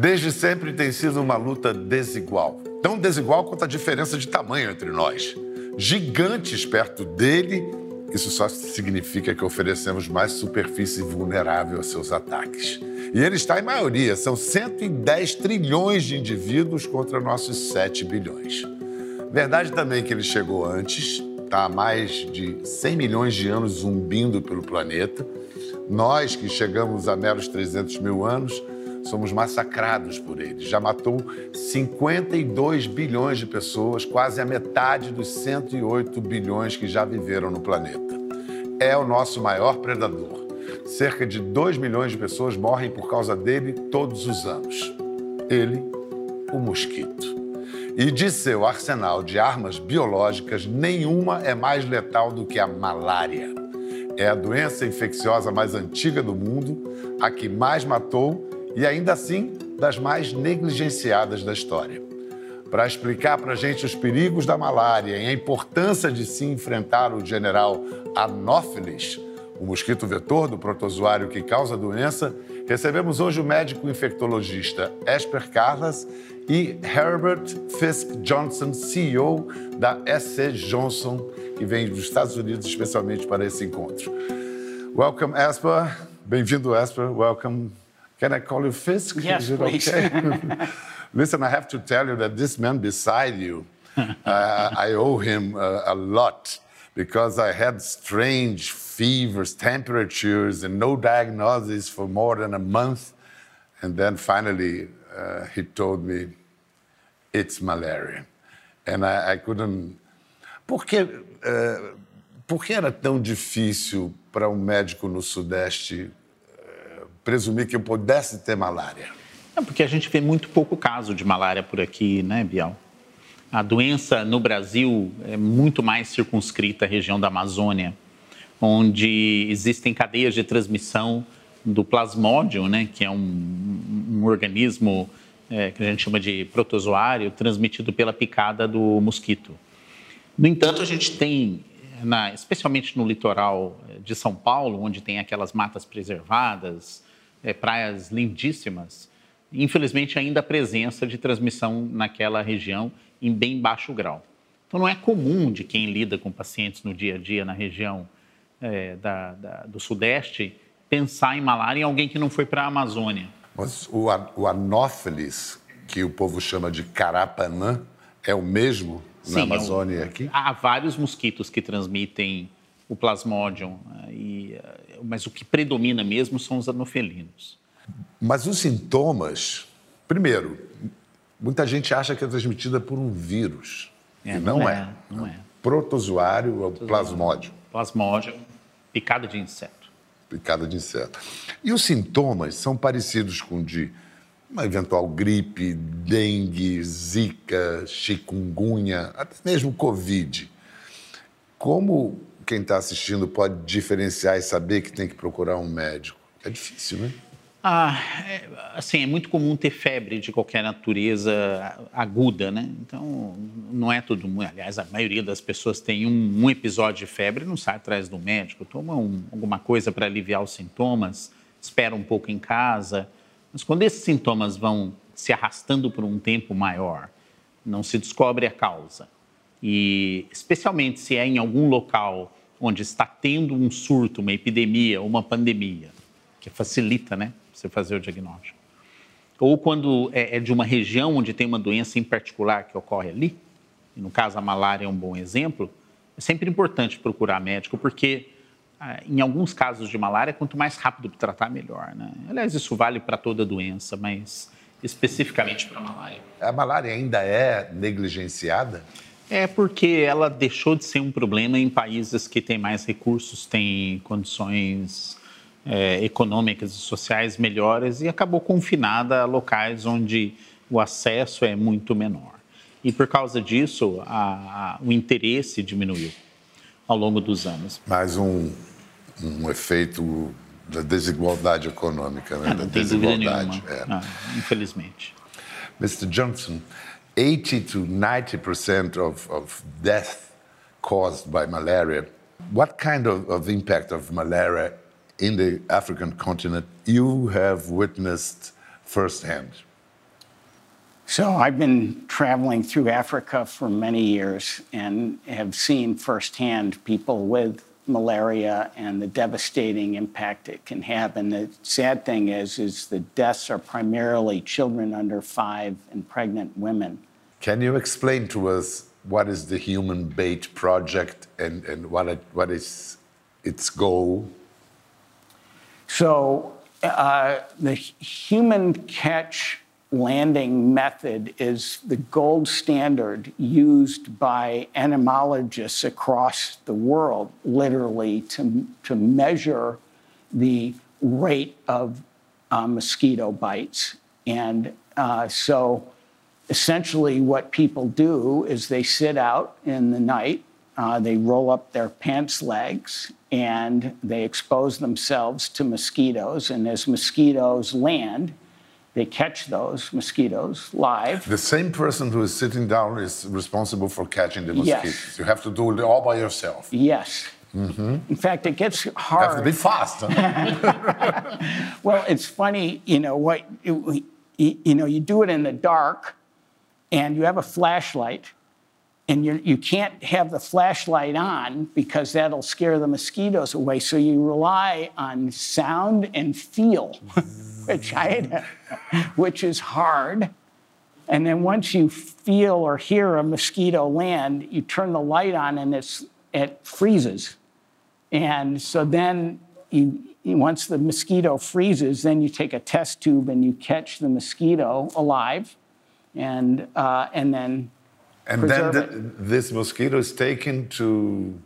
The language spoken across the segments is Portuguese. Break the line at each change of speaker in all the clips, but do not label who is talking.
Desde sempre tem sido uma luta desigual. Tão desigual quanto a diferença de tamanho entre nós. Gigantes perto dele, isso só significa que oferecemos mais superfície vulnerável a seus ataques. E ele está em maioria, são 110 trilhões de indivíduos contra nossos 7 bilhões. Verdade também que ele chegou antes, está há mais de 100 milhões de anos zumbindo pelo planeta. Nós, que chegamos a meros 300 mil anos, somos massacrados por ele. Já matou 52 bilhões de pessoas, quase a metade dos 108 bilhões que já viveram no planeta. É o nosso maior predador. Cerca de 2 milhões de pessoas morrem por causa dele todos os anos. Ele, o mosquito. E de seu arsenal de armas biológicas, nenhuma é mais letal do que a malária. É a doença infecciosa mais antiga do mundo, a que mais matou e ainda assim das mais negligenciadas da história. Para explicar para a gente os perigos da malária e a importância de se enfrentar o general Anopheles, o mosquito vetor do protozoário que causa a doença, recebemos hoje o médico infectologista Esper Carlas e Herbert Fisk Johnson, CEO da SC Johnson, que vem dos Estados Unidos especialmente para esse encontro. Welcome, Esper. Bem-vindo, Esper. Welcome. Can I call you Fisk?
Yes,
Is it
please.
okay? Listen, I have to tell you that this man beside you, uh, I owe him uh, a lot because I had strange fevers, temperatures, and no diagnosis for more than a month. And then finally, uh, he told me, it's malaria. And I, I couldn't. Por que, eh, por que era tão difícil para um médico no Sudeste presumir que eu pudesse ter malária?
É porque a gente vê muito pouco caso de malária por aqui, né, Bial? A doença no Brasil é muito mais circunscrita à região da Amazônia, onde existem cadeias de transmissão do plasmódio, né, que é um, um organismo é, que a gente chama de protozoário, transmitido pela picada do mosquito. No entanto, a gente tem, na, especialmente no litoral de São Paulo, onde tem aquelas matas preservadas, é, praias lindíssimas, infelizmente ainda a presença de transmissão naquela região em bem baixo grau. Então, não é comum de quem lida com pacientes no dia a dia na região é, da, da, do Sudeste pensar em malária em alguém que não foi para a Amazônia.
Mas o, o anófeles, que o povo chama de carapanã, é o mesmo na
Sim, é um-
Amazônia aqui?
Há vários mosquitos que transmitem o plasmodium, eh, e, eh, mas o que predomina mesmo são os anofelinos.
Mas os sintomas, primeiro, muita gente acha que é transmitida por um vírus.
É,
e não,
não
é.
é, não é.
Protozoário é o plasmódio,
Plasmodium, picada de inseto.
picada de inseto. E os sintomas são parecidos com de uma eventual gripe, dengue, zika, chikungunya, até mesmo covid. Como quem está assistindo pode diferenciar e saber que tem que procurar um médico? É difícil, né?
Ah, é, assim, é muito comum ter febre de qualquer natureza aguda, né? Então, não é todo mundo. Aliás, a maioria das pessoas tem um, um episódio de febre não sai atrás do médico, toma um- alguma coisa para aliviar os sintomas, espera um pouco em casa. Mas quando esses sintomas vão se arrastando por um tempo maior, não se descobre a causa. E, especialmente se é em algum local onde está tendo um surto, uma epidemia, uma pandemia, que facilita, né, você fazer o diagnóstico. Ou quando é, é de uma região onde tem uma doença em particular que ocorre ali, e no caso a malária é um bom exemplo, é sempre importante procurar médico, porque ah, em alguns casos de malária, quanto mais rápido tratar, melhor. Né? Aliás, isso vale para toda doença, mas especificamente para a malária.
A malária ainda é negligenciada?
É porque ela deixou de ser um problema em países que têm mais recursos, têm condições é, econômicas e sociais melhores e acabou confinada a locais onde o acesso é muito menor. E por causa disso, a- a- o interesse diminuiu ao longo dos anos.
Mais um, um efeito da desigualdade econômica, né?
Ah,
da desigualdade. é.
Ah, infelizmente.
Mr. Johnson, 80 to 90% of, of death caused by malaria. What kind of, of impact of malaria in the African continent you have witnessed firsthand?
So I've been traveling through Africa for many years and have seen firsthand people with malaria and the devastating impact it can have. And the sad thing is, is the deaths are primarily children under five and pregnant women.
Can you explain to us what is the Human Bait Project and, and what, it, what is its goal?
So uh, the human catch landing method is the gold standard used by entomologists across the world, literally, to, to measure the rate of uh, mosquito bites. And uh, so essentially, what people do is they sit out in the night, uh, they roll up their pants legs, and they expose themselves to mosquitoes. And as mosquitoes land, they catch those mosquitoes live.
The same person who is sitting down is responsible for catching the mosquitoes. Yes. You have to do it all by yourself.
Yes. In fact, it gets hard.
You have to be fast. huh?
Well, it's funny, you know what? You, you know, you do it in the dark, and you have a flashlight, and you you can't have the flashlight on because that'll scare the mosquitoes away. So you rely on sound and feel, which I which is hard. And then once you feel or hear a mosquito land, you turn the light on, and it's it freezes. And so then you- once the mosquito freezes, then you take a test tube and you catch the mosquito alive, and uh, and then
and then the, this mosquito is taken to,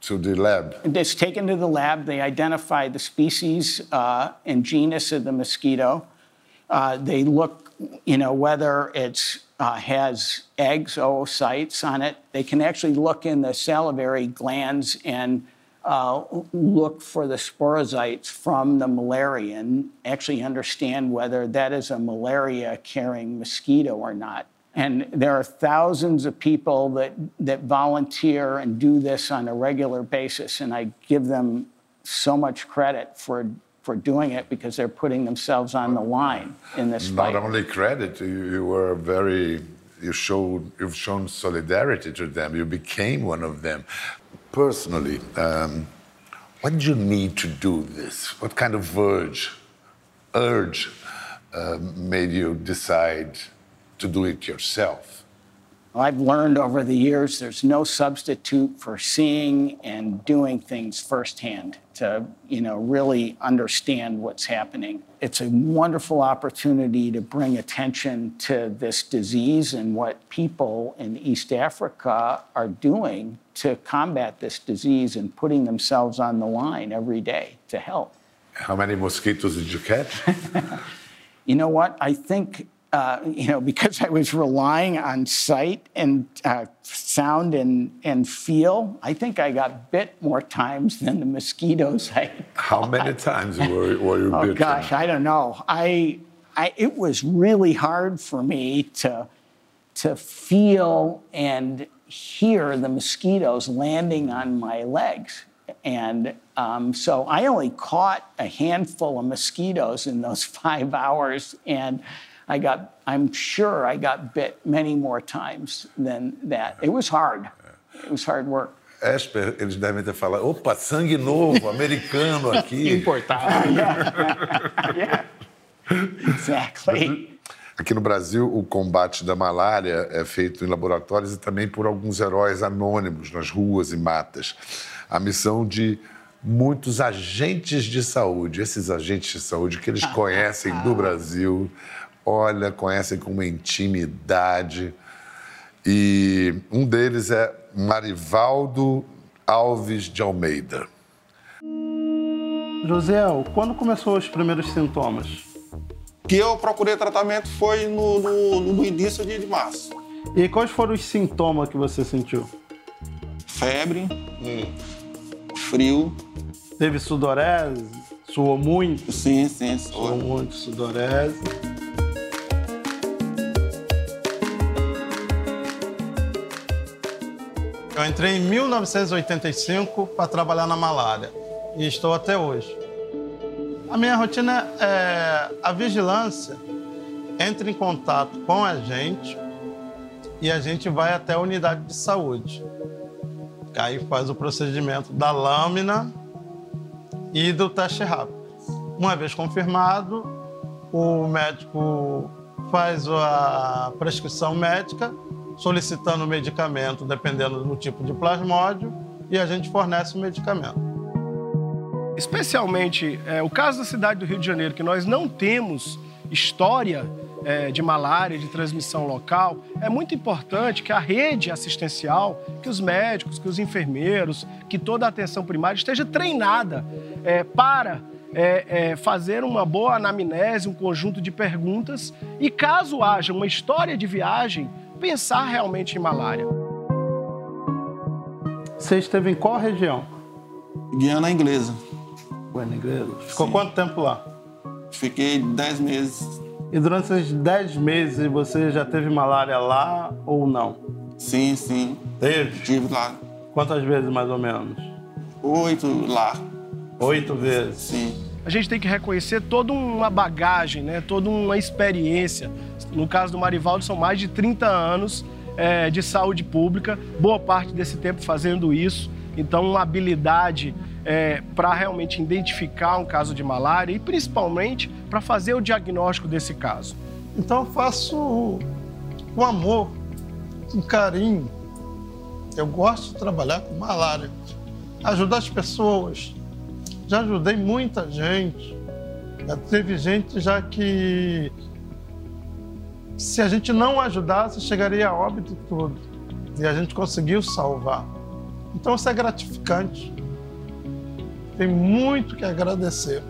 to the lab.
it's taken to the lab. They identify the species uh, and genus of the mosquito. Uh, they look, you know, whether it's uh, has eggs, oocytes on it. They can actually look in the salivary glands and uh, look for the sporozytes from the malaria and actually understand whether that is a malaria-carrying mosquito or not. And there are thousands of people that, that volunteer and do this on a regular basis, and I give them so much credit for, for doing it because they're putting themselves on the line in this
Not
fight.
only credit, you, you were very, you showed, you've shown solidarity to them. You became one of them. Personally, um, what did you need to do this? What kind of urge, urge uh, made you decide to do it yourself?
I've learned over the years there's no substitute for seeing and doing things firsthand to, you know, really understand what's happening. It's a wonderful opportunity to bring attention to this disease and what people in East Africa are doing to combat this disease and putting themselves on the line every day to help.
How many mosquitoes did you catch?
You know what? I think, uh, you know, because I was relying on sight and uh, sound and, and feel, I think I got bit more times than the mosquitoes I
How many times were, were you
Oh
bitten?
gosh, I don't know. I, I, it was really hard for me to, to feel and hear the mosquitoes landing on my legs. And um, so I only caught a handful of mosquitoes in those five hours, and I got, I'm sure I got bit many more times than that. It was hard. It was hard work.
Esper, eles devem ter falado, opa, sangue novo, americano aqui.
Importado.
Exactly.
Aqui no Brasil, o combate da malária é feito em laboratórios e também por alguns heróis anônimos nas ruas e matas. A missão de muitos agentes de saúde, esses agentes de saúde que eles conhecem do Brasil, olha, conhecem com uma intimidade. E um deles é Marivaldo Alves de Almeida.
Josiel, quando começou os primeiros sintomas?
Que eu procurei tratamento foi no, no, no início de, de março.
E quais foram os sintomas que você sentiu?
Febre, frio,
Teve sudorese? Suou muito?
sim, sim.
Suou
só.
muito, sudorese. Eu entrei em 1985 para trabalhar na malária e estou até hoje. A minha rotina é a vigilância entre em contato com a gente e a gente vai até a unidade de saúde. Aí faz o procedimento da lâmina e do teste rápido. Uma vez confirmado, o médico faz a prescrição médica, solicitando o medicamento dependendo do tipo de plasmódio, e a gente fornece o medicamento.
Especialmente é, o caso da cidade do Rio de Janeiro, que nós não temos história é, de malária, de transmissão local, é muito importante que a rede assistencial, que os médicos, que os enfermeiros, que toda a atenção primária esteja treinada é, para é, é, fazer uma boa anamnese, um conjunto de perguntas e, caso haja uma história de viagem, pensar realmente em malária.
Você esteve em qual região?
Guiana Inglesa.
Inglesa. Ficou
Sim.
quanto tempo lá?
Fiquei 10 meses.
E durante esses 10 meses você já teve malária lá ou não?
Sim, sim.
Teve?
Tive lá.
Quantas vezes mais ou menos?
Oito lá.
Oito vezes.
Sim.
A gente tem que reconhecer toda uma bagagem, né? toda uma experiência. No caso do Marivaldo, são mais de 30 anos é, de saúde pública, boa parte desse tempo fazendo isso. Então, uma habilidade é, para realmente identificar um caso de malária e principalmente para fazer o diagnóstico desse caso.
Então, eu faço com amor, com carinho. Eu gosto de trabalhar com malária, ajudar as pessoas. Já ajudei muita gente. Já teve gente já que se a gente não ajudasse, chegaria a óbito tudo. E a gente conseguiu salvar. Então isso é gratificante. Tem muito que agradecer,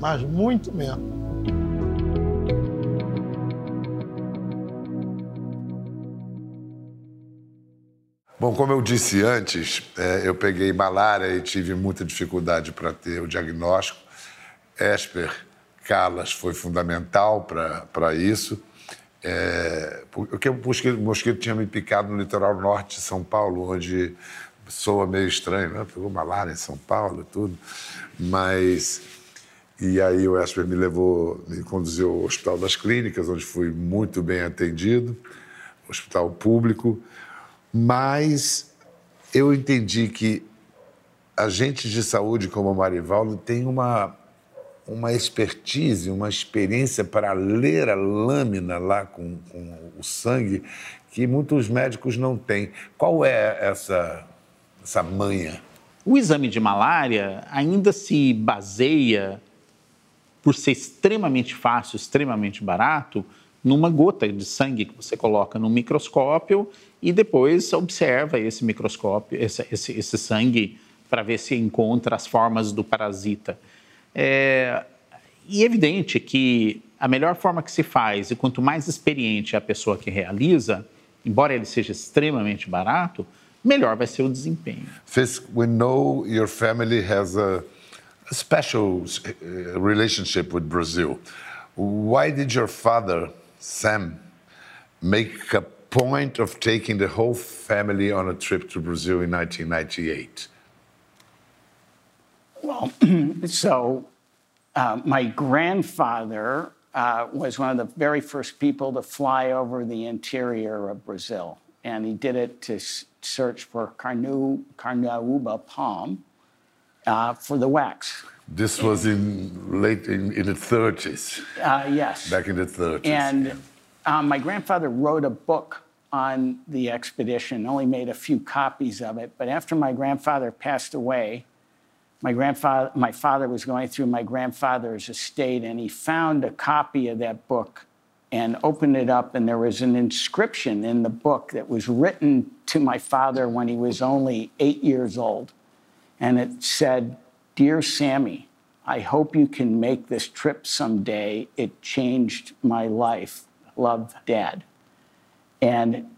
mas muito mesmo.
Bom, como eu disse antes, é, eu peguei malária e tive muita dificuldade para ter o diagnóstico. Esper Calas foi fundamental para isso. É, porque o mosquito, o mosquito tinha me picado no litoral norte de São Paulo, onde soa meio estranho, né? Pegou malária em São Paulo tudo. Mas. E aí o Esper me levou, me conduziu ao Hospital das Clínicas, onde fui muito bem atendido, hospital público. Mas eu entendi que agentes de saúde como o Marivaldo tem uma, uma expertise, uma experiência para ler a lâmina lá com, com o sangue que muitos médicos não têm. Qual é essa, essa manha?
O exame de malária ainda se baseia, por ser extremamente fácil, extremamente barato, numa gota de sangue que você coloca no microscópio e depois observa esse microscópio, esse, esse, esse sangue, para ver se encontra as formas do parasita. É, e é evidente que a melhor forma que se faz, e quanto mais experiente é a pessoa que realiza, embora ele seja extremamente barato, melhor vai ser o desempenho.
Fisk, we know your family has a, special uh, relationship with Brazil. Why did your father, Sam, make a point of taking the whole family on a trip to Brazil in 1998?
Well, so uh, my grandfather uh, was one of the very first people to fly over the interior of Brazil, and he did it to search for carnu, carnaúba palm uh, for the wax.
This was in late in, in the 30s,
Uh, yes.
back in the 30s.
And um, my grandfather wrote a book on the expedition, only made a few copies of it. But after my grandfather passed away, my grandfather, my father was going through my grandfather's estate, and he found a copy of that book and opened it up, and there was an inscription in the book that was written to my father when he was only eight years old, and it said, "Dear Sammy, I hope you can make this trip someday. It changed my life. Love, Dad." And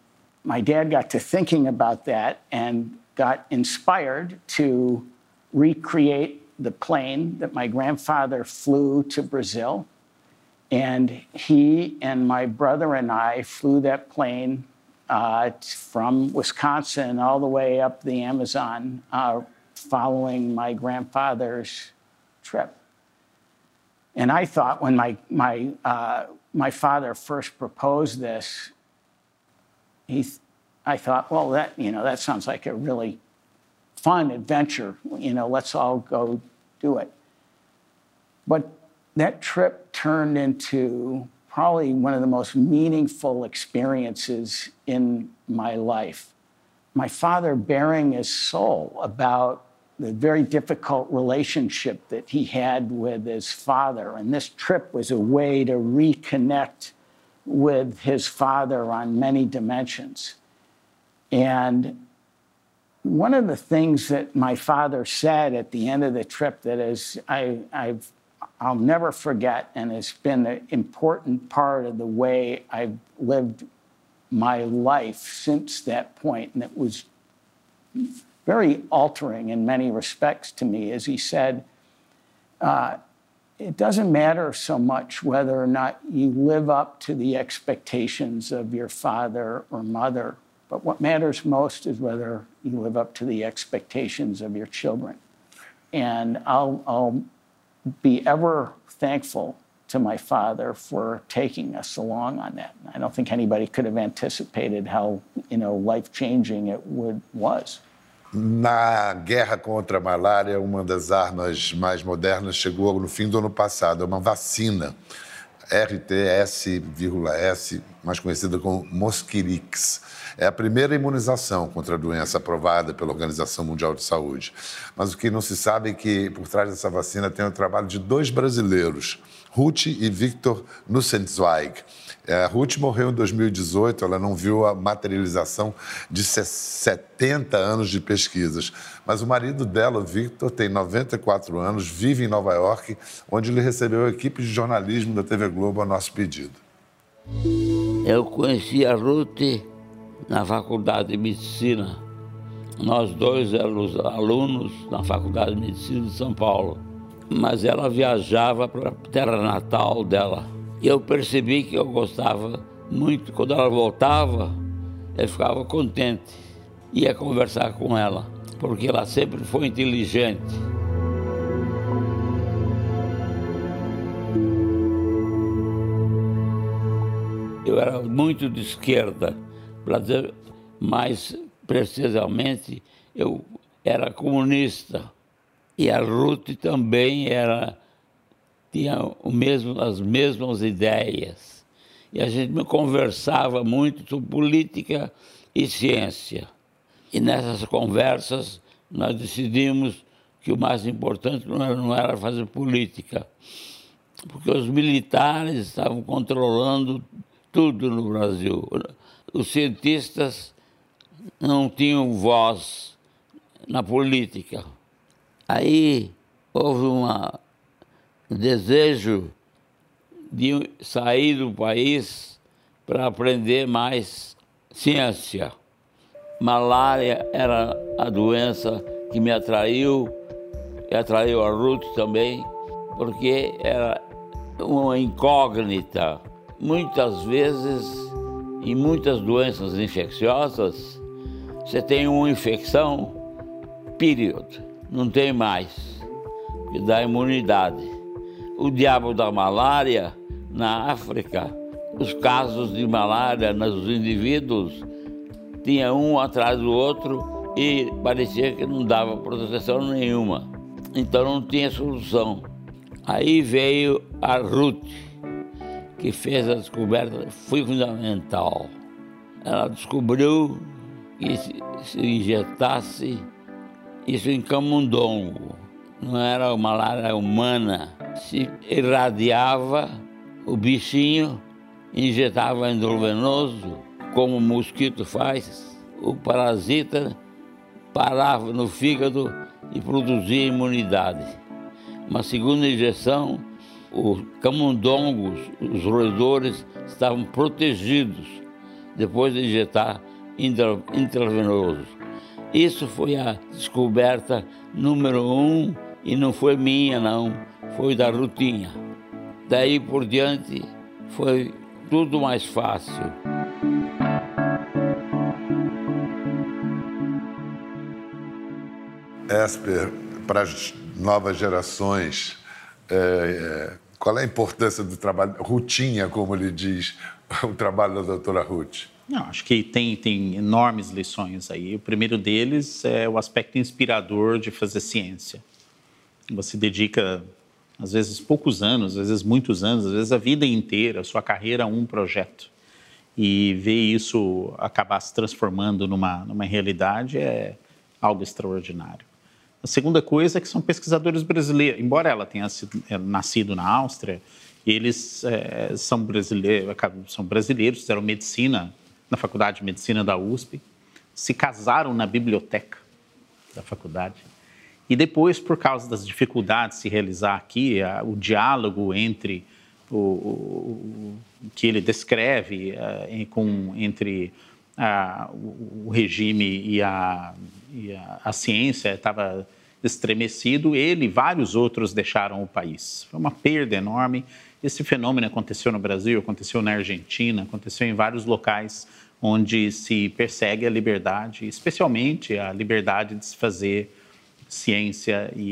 my dad got to thinking about that and got inspired to recreate the plane that my grandfather flew to Brazil. And he and my brother and I flew that plane uh, from Wisconsin all the way up the Amazon, uh, following my grandfather's trip. And I thought when my, my, uh, my father first proposed this, he, I thought, well, that, you know, that sounds like a really fun adventure. You know, let's all go do it. But that trip turned into probably one of the most meaningful experiences in my life. My father bearing his soul about the very difficult relationship that he had with his father. And this trip was a way to reconnect with his father on many dimensions. And one of the things that my father said at the end of the trip that is I, I've I'll never forget and it's been an important part of the way I've lived my life since that point, and it was very altering in many respects to me, as he said, uh, it doesn't matter so much whether or not you live up to the expectations of your father or mother, but what matters most is whether you live up to the expectations of your children. And I'll, I'll be ever thankful to my father for taking us along on that. I don't think anybody could have anticipated how, you know, life-changing it would, was.
Na guerra contra a malária, uma das armas mais modernas chegou no fim do ano passado, uma vacina, RTS-S, mais conhecida como Mosquirix. É a primeira imunização contra a doença aprovada pela Organização Mundial de Saúde. Mas o que não se sabe é que por trás dessa vacina tem o trabalho de dois brasileiros, Ruth e Victor Nussenzweig. É, Ruth morreu em 2018, ela não viu a materialização de 70 anos de pesquisas. Mas o marido dela, Victor, tem 94 anos, vive em Nova York, onde ele recebeu a equipe de jornalismo da TV Globo a nosso pedido.
Eu conheci a Ruth na faculdade de medicina. Nós dois éramos alunos na faculdade de medicina de São Paulo. Mas ela viajava para a terra natal dela e eu percebi que eu gostava muito. Quando ela voltava, eu ficava contente. Ia conversar com ela, porque ela sempre foi inteligente. Eu era muito de esquerda, para dizer mais precisamente, eu era comunista. E a Ruth também era tinha o mesmo, as mesmas ideias. E a gente conversava muito sobre política e ciência. E nessas conversas nós decidimos que o mais importante não era, não era fazer política, porque os militares estavam controlando tudo no Brasil. Os cientistas não tinham voz na política. Aí houve uma o desejo de sair do país para aprender mais ciência. Malária era a doença que me atraiu, e atraiu a Ruth também, porque era uma incógnita. Muitas vezes, em muitas doenças infecciosas, você tem uma infecção, período, não tem mais, que dá imunidade o diabo da malária na África, os casos de malária nos indivíduos tinha um atrás do outro e parecia que não dava proteção nenhuma. Então não tinha solução. Aí veio a Ruth, que fez a descoberta fundamental. Ela descobriu que se injetasse isso em camundongo, não era malária humana, se irradiava o bichinho, injetava endovenoso, como o mosquito faz, o parasita parava no fígado e produzia imunidade. Uma segunda injeção, os camundongos, os roedores, estavam protegidos depois de injetar intravenoso. Isso foi a descoberta número um e não foi minha, não foi da Rutinha. Daí por diante foi tudo mais fácil.
Esper, para as novas gerações, é, é, Qual é a importância do trabalho, rotinha, como ele diz, o trabalho da doutora Ruth?
Não, acho que tem, tem enormes lições aí. O primeiro deles é o aspecto inspirador de fazer ciência. Você dedica, às vezes, poucos anos, às vezes muitos anos, às vezes a vida inteira, a sua carreira a um projeto. E ver isso acabar se transformando numa, numa realidade é algo extraordinário. A segunda coisa é que são pesquisadores brasileiros. Embora ela tenha sido, é, nascido na Áustria, eles é, são, brasileiros, são brasileiros, fizeram medicina na Faculdade de Medicina da USP, se casaram na biblioteca da faculdade. E depois, por causa das dificuldades de se realizar aqui, a, o diálogo entre o, o, o, que ele descreve em, com, entre a, o, regime e a, e a, a ciência estava estremecido, ele e vários outros deixaram o país. Foi uma perda enorme. Esse fenômeno aconteceu no Brasil, aconteceu na Argentina, aconteceu em vários locais onde se persegue a liberdade, especialmente a liberdade de se fazer ciência e,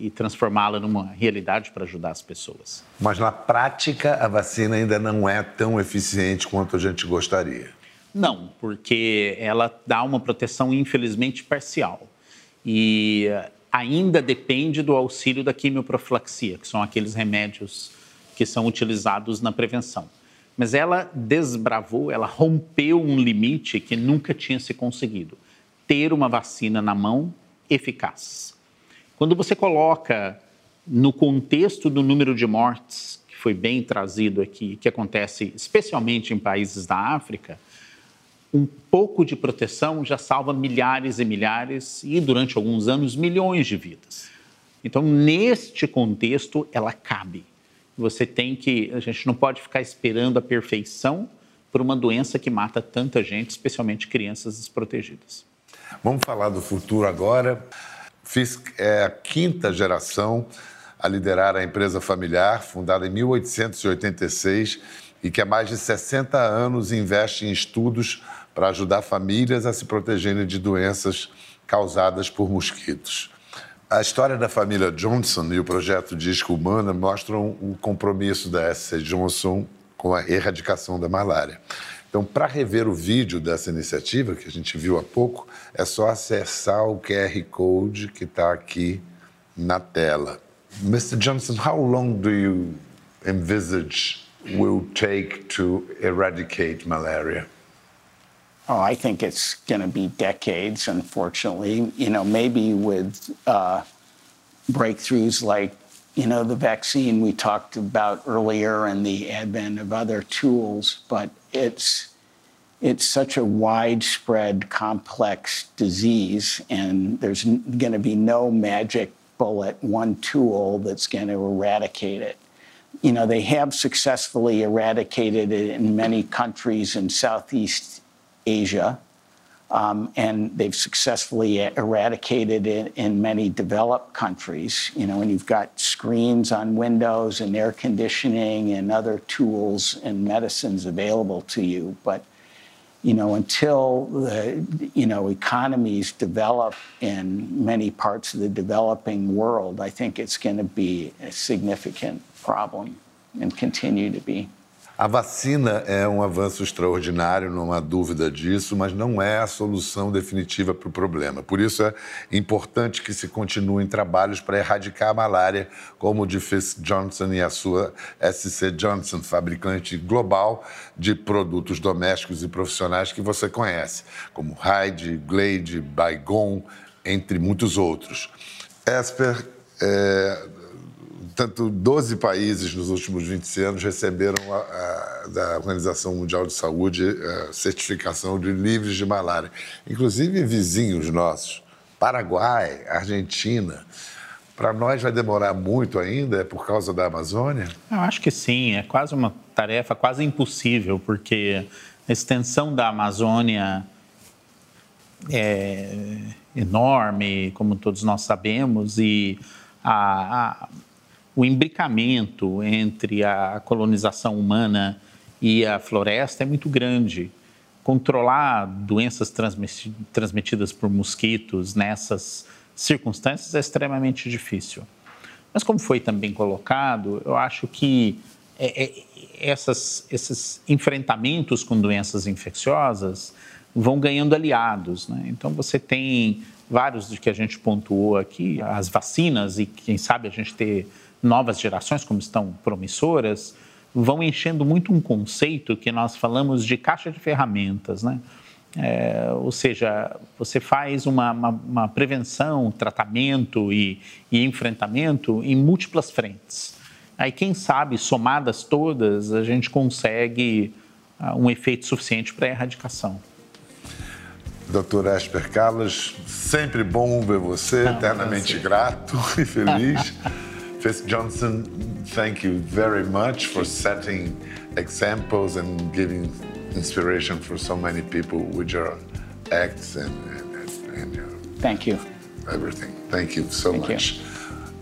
e, e transformá-la numa realidade para ajudar as pessoas.
Mas na prática, a vacina ainda não é tão eficiente quanto a gente gostaria.
Não, porque ela dá uma proteção, infelizmente, parcial. E ainda depende do auxílio da quimioprofilaxia, que são aqueles remédios que são utilizados na prevenção mas ela desbravou, ela rompeu um limite que nunca tinha se conseguido: ter uma vacina na mão eficaz. Quando você coloca no contexto do número de mortes, que foi bem trazido aqui, que acontece especialmente em países da África, um pouco de proteção já salva milhares e milhares e, durante alguns anos, milhões de vidas. Então, neste contexto, ela cabe. Você tem que. A gente não pode ficar esperando a perfeição por uma doença que mata tanta gente, especialmente crianças desprotegidas.
Vamos falar do futuro agora. Fisk é a quinta geração a liderar a empresa familiar, fundada em 1886 e que há mais de 60 anos investe em estudos para ajudar famílias a se protegerem de doenças causadas por mosquitos. A história da família Johnson e o projeto Disco Humana mostram o compromisso da SC Johnson com a erradicação da malária. Então, para rever o vídeo dessa iniciativa, que a gente viu há pouco, é só acessar o QR Code que está aqui na tela. Mr. Johnson, how long do you envisage will take to eradicate malaria?
Oh, I think it's going to be decades, unfortunately. You know, maybe with uh, breakthroughs like, you know, the vaccine we talked about earlier and the advent of other tools, but it's it's such a widespread, complex disease, and there's going to be no magic bullet, one tool that's going to eradicate it. You know, they have successfully eradicated it in many countries in Southeast Asia. Um, and they've successfully eradicated it in many developed countries. You know, and you've got screens on windows and air conditioning and other tools and medicines available to you. But, you know, until the, you know, economies develop in many parts of the developing world, I think it's going to be a significant problem and continue to be.
A vacina é um avanço extraordinário, não há dúvida disso, mas não é a solução definitiva para o problema. Por isso é importante que se continuem trabalhos para erradicar a malária, como o de Fisk Johnson e a sua SC Johnson, fabricante global de produtos domésticos e profissionais que você conhece, como Hyde, Glade, Baygon, entre muitos outros. Esper é, Portanto, 12 países nos últimos 20 anos receberam a, a, da Organização Mundial de Saúde a certificação de livres de malária, inclusive vizinhos nossos, Paraguai, Argentina. Para nós vai demorar muito ainda, é por causa da Amazônia?
Eu acho que sim, é quase uma tarefa quase impossível, porque a extensão da Amazônia é enorme, como todos nós sabemos, e a o imbricamento entre a colonização humana e a floresta é muito grande. Controlar doenças transmitidas por mosquitos nessas circunstâncias é extremamente difícil. Mas, como foi também colocado, eu acho que é, é, essas, esses enfrentamentos com doenças infecciosas vão ganhando aliados. Né? Então, você tem vários de que a gente pontuou aqui, as vacinas, e quem sabe a gente ter novas gerações, como estão promissoras, vão enchendo muito um conceito que nós falamos de caixa de ferramentas. Né? É, ou seja, você faz uma, uma, uma prevenção, tratamento e, e, enfrentamento em múltiplas frentes. Aí, quem sabe, somadas todas, a gente consegue uh, um efeito suficiente para a erradicação.
Doutor Esper Carlos, sempre bom ver você, Não, eternamente grato e feliz. Fitz Johnson, thank you very much for setting examples and giving inspiration for so many people with your acts and, and, and your
Thank you.
Everything. Thank you so
Thank
much.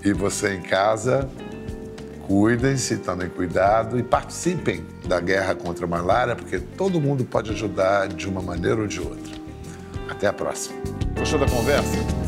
You. E você em casa, cuidem-se, tomem cuidado e participem da guerra contra a malária, porque todo mundo pode ajudar de uma maneira ou de outra. Até a próxima. Gostou da conversa?